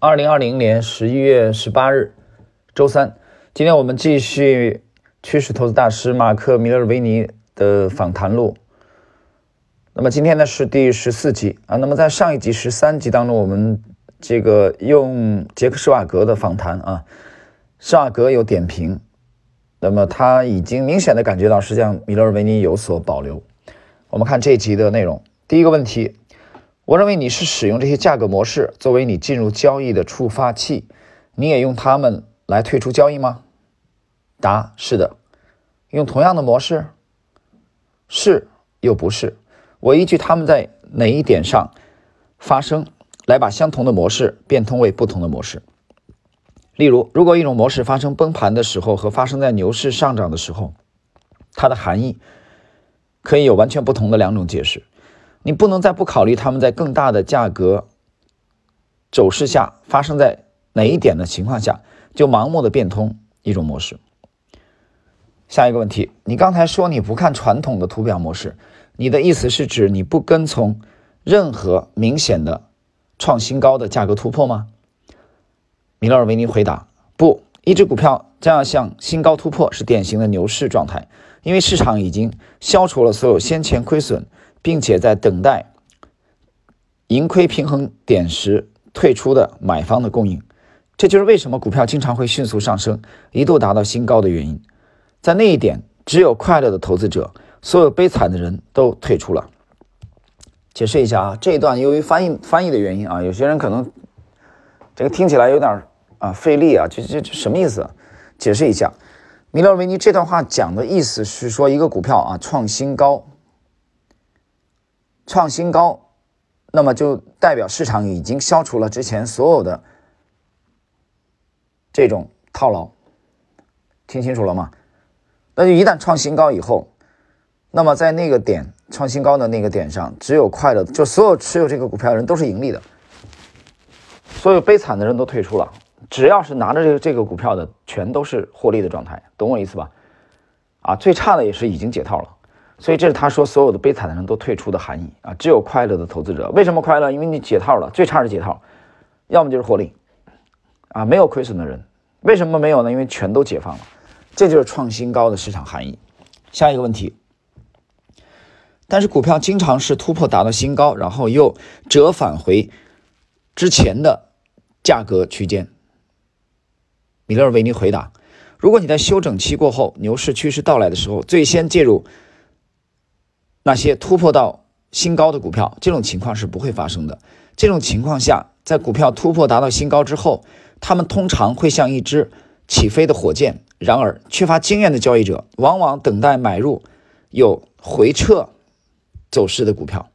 二零二零年十一月十八日，周三。今天我们继续趋势投资大师马克·米勒维尼的访谈录。那么今天呢是第十四集啊。那么在上一集十三集当中，我们这个用杰克·施瓦格的访谈啊，施瓦格有点评。那么他已经明显的感觉到，实际上米勒维尼有所保留。我们看这一集的内容。第一个问题。我认为你是使用这些价格模式作为你进入交易的触发器，你也用它们来退出交易吗？答：是的。用同样的模式？是又不是。我依据他们在哪一点上发生，来把相同的模式变通为不同的模式。例如，如果一种模式发生崩盘的时候和发生在牛市上涨的时候，它的含义可以有完全不同的两种解释。你不能再不考虑他们在更大的价格走势下发生在哪一点的情况下，就盲目的变通一种模式。下一个问题，你刚才说你不看传统的图表模式，你的意思是指你不跟从任何明显的创新高的价格突破吗？米勒尔维尼回答：不，一只股票将要向新高突破是典型的牛市状态，因为市场已经消除了所有先前亏损。并且在等待盈亏平衡点时退出的买方的供应，这就是为什么股票经常会迅速上升，一度达到新高的原因。在那一点，只有快乐的投资者，所有悲惨的人都退出了。解释一下啊，这一段由于翻译翻译的原因啊，有些人可能这个听起来有点啊费力啊，这这这什么意思？解释一下，米勒维尼这段话讲的意思是说，一个股票啊创新高。创新高，那么就代表市场已经消除了之前所有的这种套牢，听清楚了吗？那就一旦创新高以后，那么在那个点创新高的那个点上，只有快乐，就所有持有这个股票的人都是盈利的，所有悲惨的人都退出了。只要是拿着这个这个股票的，全都是获利的状态，懂我意思吧？啊，最差的也是已经解套了。所以这是他说所有的悲惨的人都退出的含义啊，只有快乐的投资者。为什么快乐？因为你解套了，最差是解套，要么就是获利，啊，没有亏损的人。为什么没有呢？因为全都解放了，这就是创新高的市场含义。下一个问题，但是股票经常是突破达到新高，然后又折返回之前的价格区间。米勒维尼回答：如果你在休整期过后，牛市趋势到来的时候，最先介入。那些突破到新高的股票，这种情况是不会发生的。这种情况下，在股票突破达到新高之后，他们通常会像一支起飞的火箭。然而，缺乏经验的交易者往往等待买入有回撤走势的股票，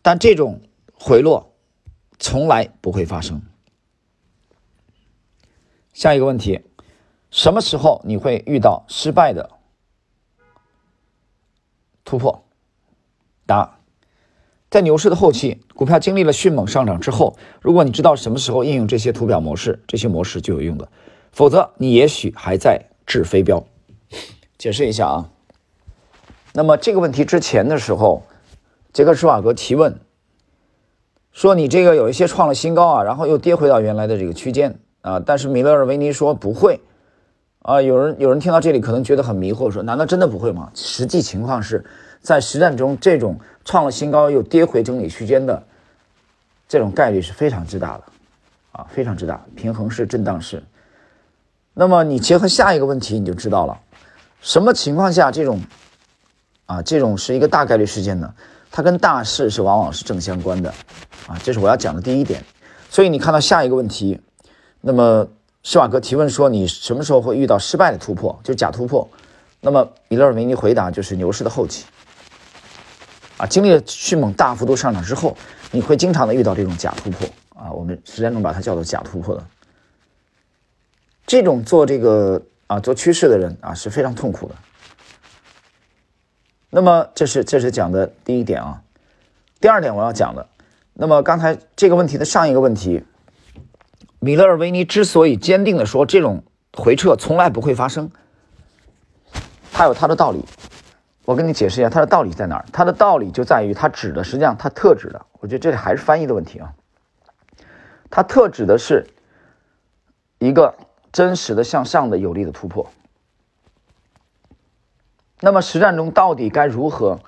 但这种回落从来不会发生。下一个问题：什么时候你会遇到失败的突破？答：在牛市的后期，股票经历了迅猛上涨之后，如果你知道什么时候应用这些图表模式，这些模式就有用的；否则，你也许还在掷飞镖。解释一下啊，那么这个问题之前的时候，杰克·施瓦格提问说：“你这个有一些创了新高啊，然后又跌回到原来的这个区间啊。”但是米勒尔维尼说不会啊。有人有人听到这里可能觉得很迷惑，说：“难道真的不会吗？”实际情况是。在实战中，这种创了新高又跌回整理区间的这种概率是非常之大的，啊，非常之大，平衡式、震荡式。那么你结合下一个问题，你就知道了，什么情况下这种啊，这种是一个大概率事件呢？它跟大势是往往是正相关的，啊，这是我要讲的第一点。所以你看到下一个问题，那么施瓦格提问说，你什么时候会遇到失败的突破，就是假突破？那么米勒尔维尼回答就是牛市的后期。啊，经历了迅猛大幅度上涨之后，你会经常的遇到这种假突破啊。我们实战中把它叫做假突破的。这种做这个啊做趋势的人啊是非常痛苦的。那么这是这是讲的第一点啊。第二点我要讲的，那么刚才这个问题的上一个问题，米勒尔维尼之所以坚定的说这种回撤从来不会发生，他有他的道理。我跟你解释一下它的道理在哪儿？它的道理就在于它指的实际上它特指的，我觉得这里还是翻译的问题啊。它特指的是一个真实的向上的有力的突破。那么实战中到底该如何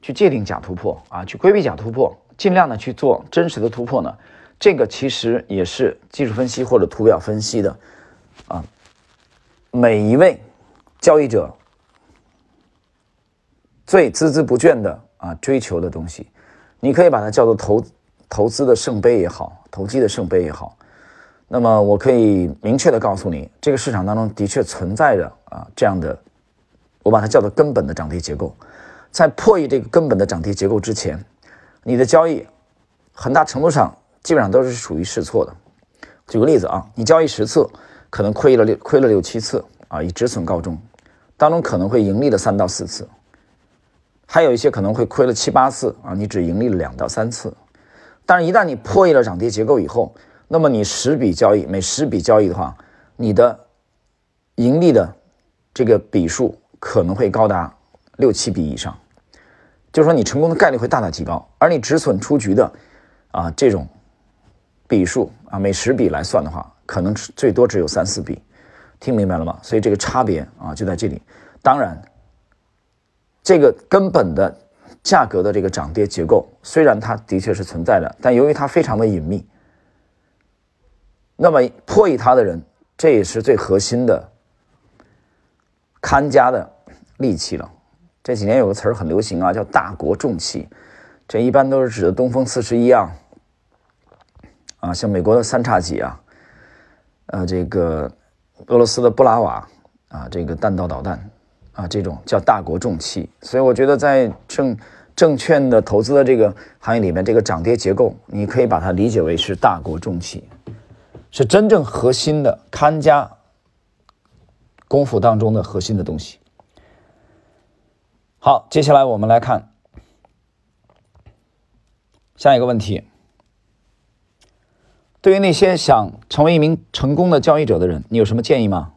去界定假突破啊？去规避假突破，尽量的去做真实的突破呢？这个其实也是技术分析或者图表分析的啊，每一位交易者最孜孜不倦的啊追求的东西。你可以把它叫做投投资的圣杯也好，投机的圣杯也好。那么我可以明确的告诉你，这个市场当中的确存在着啊这样的。我把它叫做根本的涨跌结构，在破译这个根本的涨跌结构之前，你的交易很大程度上基本上都是属于试错的。举个例子啊，你交易十次，可能亏了六亏了六七次啊，以止损告终，当中可能会盈利了三到四次，还有一些可能会亏了七八次啊，你只盈利了两到三次。但是，一旦你破译了涨跌结构以后，那么你十笔交易，每十笔交易的话，你的盈利的这个笔数。可能会高达六七笔以上，就是说你成功的概率会大大提高，而你止损出局的啊这种笔数啊每十笔来算的话，可能最多只有三四笔，听明白了吗？所以这个差别啊就在这里。当然，这个根本的价格的这个涨跌结构虽然它的确是存在的，但由于它非常的隐秘，那么破译它的人，这也是最核心的。看家的利器了。这几年有个词儿很流行啊，叫“大国重器”，这一般都是指的东风四十一啊，啊，像美国的三叉戟啊，呃，这个俄罗斯的布拉瓦啊，这个弹道导弹啊，这种叫“大国重器”。所以我觉得在证证券的投资的这个行业里面，这个涨跌结构，你可以把它理解为是“大国重器”，是真正核心的看家。功夫当中的核心的东西。好，接下来我们来看下一个问题。对于那些想成为一名成功的交易者的人，你有什么建议吗？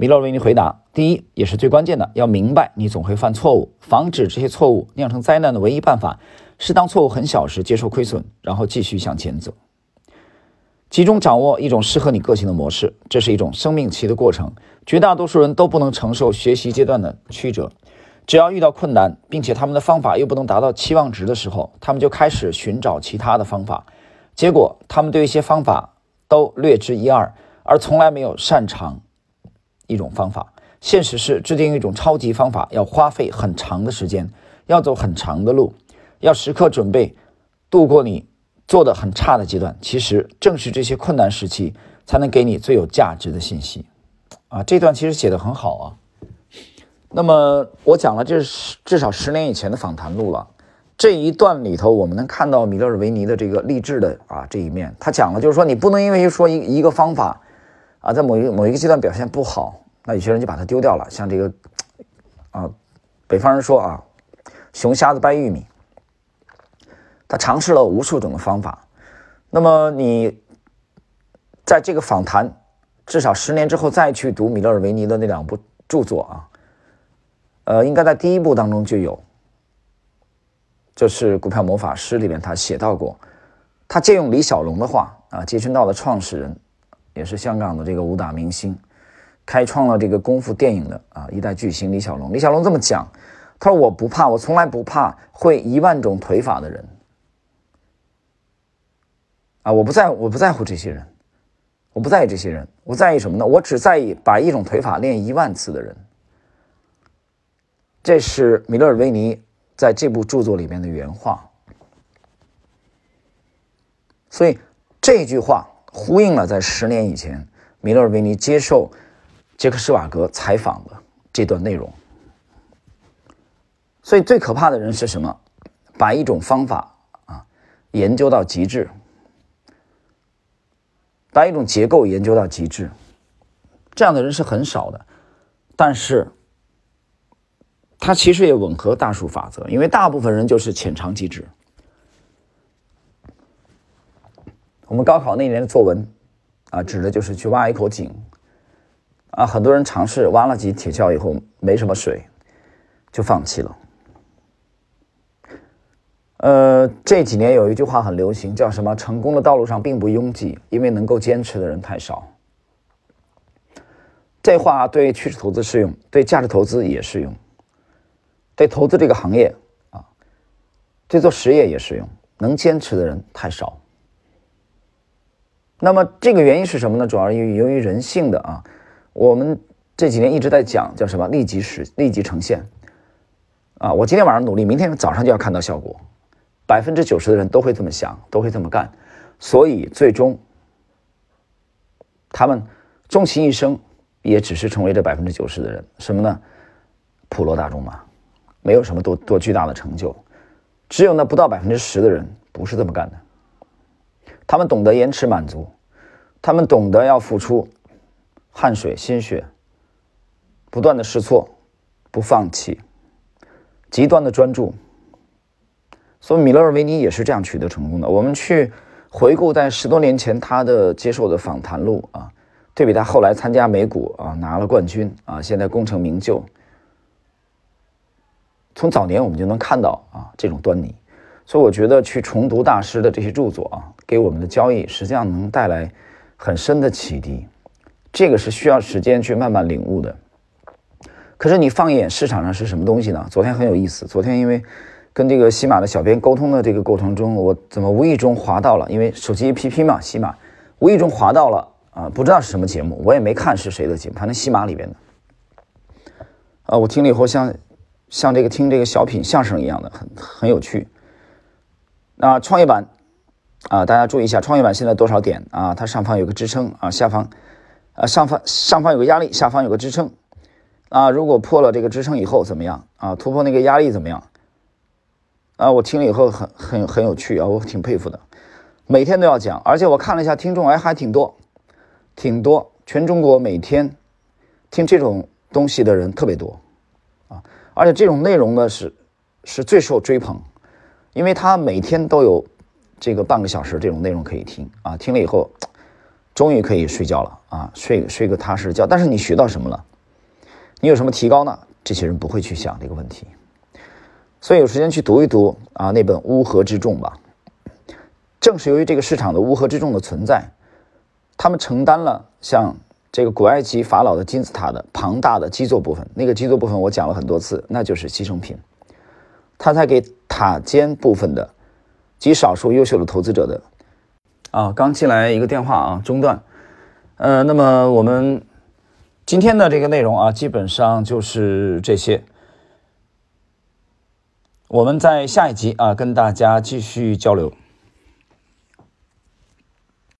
米勒为你回答：第一，也是最关键的，要明白你总会犯错误，防止这些错误酿成灾难的唯一办法是当错误很小时接受亏损，然后继续向前走。集中掌握一种适合你个性的模式，这是一种生命期的过程。绝大多数人都不能承受学习阶段的曲折，只要遇到困难，并且他们的方法又不能达到期望值的时候，他们就开始寻找其他的方法。结果，他们对一些方法都略知一二，而从来没有擅长一种方法。现实是，制定一种超级方法要花费很长的时间，要走很长的路，要时刻准备度过你。做的很差的阶段，其实正是这些困难时期，才能给你最有价值的信息，啊，这段其实写的很好啊。那么我讲了，这是至少十年以前的访谈录了。这一段里头，我们能看到米勒尔维尼的这个励志的啊这一面。他讲了，就是说你不能因为说一一个方法啊，在某一某一个阶段表现不好，那有些人就把它丢掉了。像这个啊，北方人说啊，熊瞎子掰玉米。他尝试了无数种的方法，那么你在这个访谈至少十年之后再去读米勒尔维尼的那两部著作啊，呃，应该在第一部当中就有，就是《股票魔法师》里面他写到过，他借用李小龙的话啊，截拳道的创始人，也是香港的这个武打明星，开创了这个功夫电影的啊一代巨星李小龙。李小龙这么讲，他说：“我不怕，我从来不怕会一万种腿法的人。”啊，我不在，我不在乎这些人，我不在意这些人，我在意什么呢？我只在意把一种腿法练一万次的人。这是米勒尔维尼在这部著作里面的原话。所以这句话呼应了在十年以前米勒尔维尼接受杰克施瓦格采访的这段内容。所以最可怕的人是什么？把一种方法啊研究到极致。把一种结构研究到极致，这样的人是很少的，但是，他其实也吻合大数法则，因为大部分人就是浅尝即止。我们高考那年的作文，啊，指的就是去挖一口井，啊，很多人尝试挖了几铁锹以后没什么水，就放弃了。呃，这几年有一句话很流行，叫什么？成功的道路上并不拥挤，因为能够坚持的人太少。这话对趋势投资适用，对价值投资也适用，对投资这个行业啊，对做实业也适用。能坚持的人太少。那么这个原因是什么呢？主要由于由于人性的啊，我们这几年一直在讲叫什么？立即实，立即呈现。啊，我今天晚上努力，明天早上就要看到效果。百分之九十的人都会这么想，都会这么干，所以最终他们终其一生也只是成为这百分之九十的人，什么呢？普罗大众嘛，没有什么多多巨大的成就。只有那不到百分之十的人不是这么干的，他们懂得延迟满足，他们懂得要付出汗水、心血，不断的试错，不放弃，极端的专注。所以米勒尔维尼也是这样取得成功的。我们去回顾在十多年前他的接受的访谈录啊，对比他后来参加美股啊拿了冠军啊，现在功成名就。从早年我们就能看到啊这种端倪，所以我觉得去重读大师的这些著作啊，给我们的交易实际上能带来很深的启迪。这个是需要时间去慢慢领悟的。可是你放眼市场上是什么东西呢？昨天很有意思，昨天因为。跟这个喜马的小编沟通的这个过程中，我怎么无意中滑到了？因为手机 APP 嘛，喜马无意中滑到了啊，不知道是什么节目，我也没看是谁的节目，反正喜马里边的啊，我听了以后像像这个听这个小品相声一样的，很很有趣。那创业板啊，大家注意一下，创业板现在多少点啊？它上方有个支撑啊，下方啊上方上方有个压力，下方有个支撑啊。如果破了这个支撑以后怎么样啊？突破那个压力怎么样？啊，我听了以后很很很有趣啊，我挺佩服的，每天都要讲，而且我看了一下听众，哎，还挺多，挺多，全中国每天听这种东西的人特别多，啊，而且这种内容呢是是最受追捧，因为他每天都有这个半个小时这种内容可以听啊，听了以后终于可以睡觉了啊，睡睡个踏实觉，但是你学到什么了？你有什么提高呢？这些人不会去想这个问题。所以有时间去读一读啊那本《乌合之众》吧。正是由于这个市场的乌合之众的存在，他们承担了像这个古埃及法老的金字塔的庞大的基座部分。那个基座部分我讲了很多次，那就是牺牲品。他才给塔尖部分的极少数优秀的投资者的。啊，刚进来一个电话啊，中断。呃，那么我们今天的这个内容啊，基本上就是这些。我们在下一集啊，跟大家继续交流。